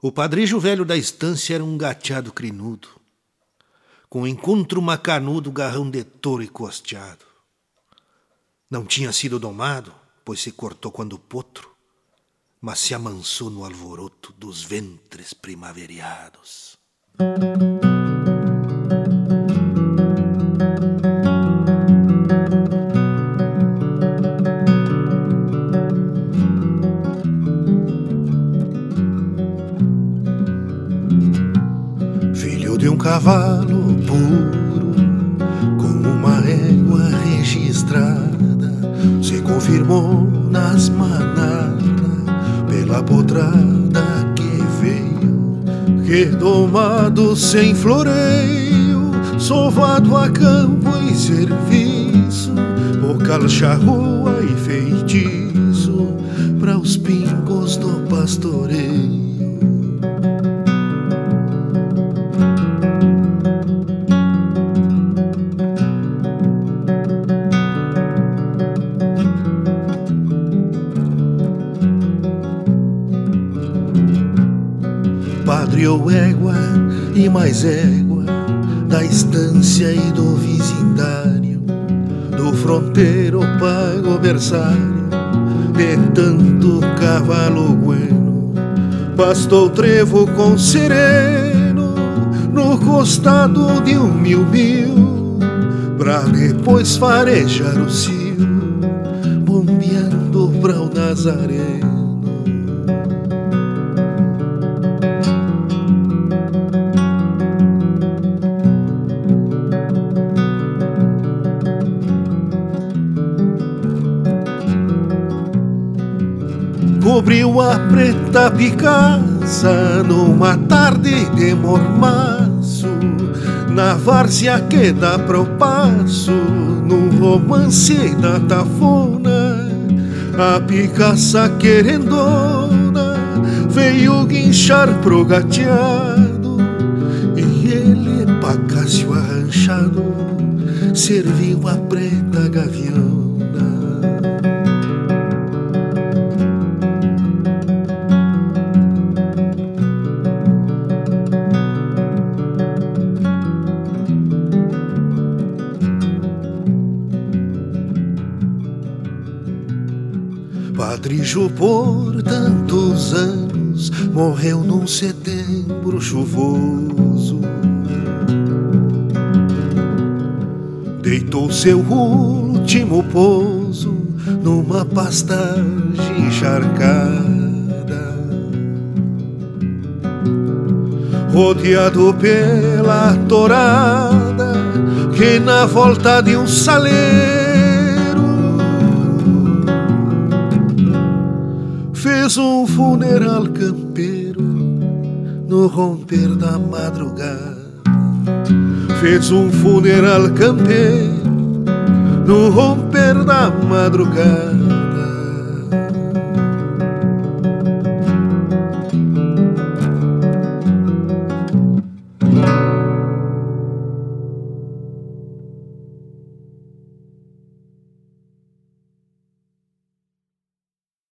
O padrejo velho da estância era um gateado crinudo, com encontro macanudo, garrão de touro e costeado. Não tinha sido domado, pois se cortou quando potro, mas se amansou no alvoroto dos ventres primaveriados. De um cavalo puro, com uma égua registrada, se confirmou nas manadas pela potrada que veio, que domado sem floreio, sovado a campo e serviço, bocal charrua e feitiço, para os pingos do pastoreio. Criou égua e mais égua da estância e do vizindário, do fronteiro pago berçário, de tanto cavalo bueno, pastou trevo com sereno no costado de um mil mil, pra depois farejar o cio, bombeando pra o Nazareno. Cobriu a preta Picaça numa tarde de mormaço, na várzea que dá pro passo, num romance da tafona, a Picaça querendona veio guinchar pro gateado, e ele, pacácio arranchado, serviu a preta gavião. Padrijo por tantos anos morreu num setembro chuvoso. Deitou seu último pouso numa pastagem encharcada. Rodeado pela torada que na volta de um saleiro fez um funeral campeiro no romper da madrugada. Fez um funeral campeiro no romper da madrugada.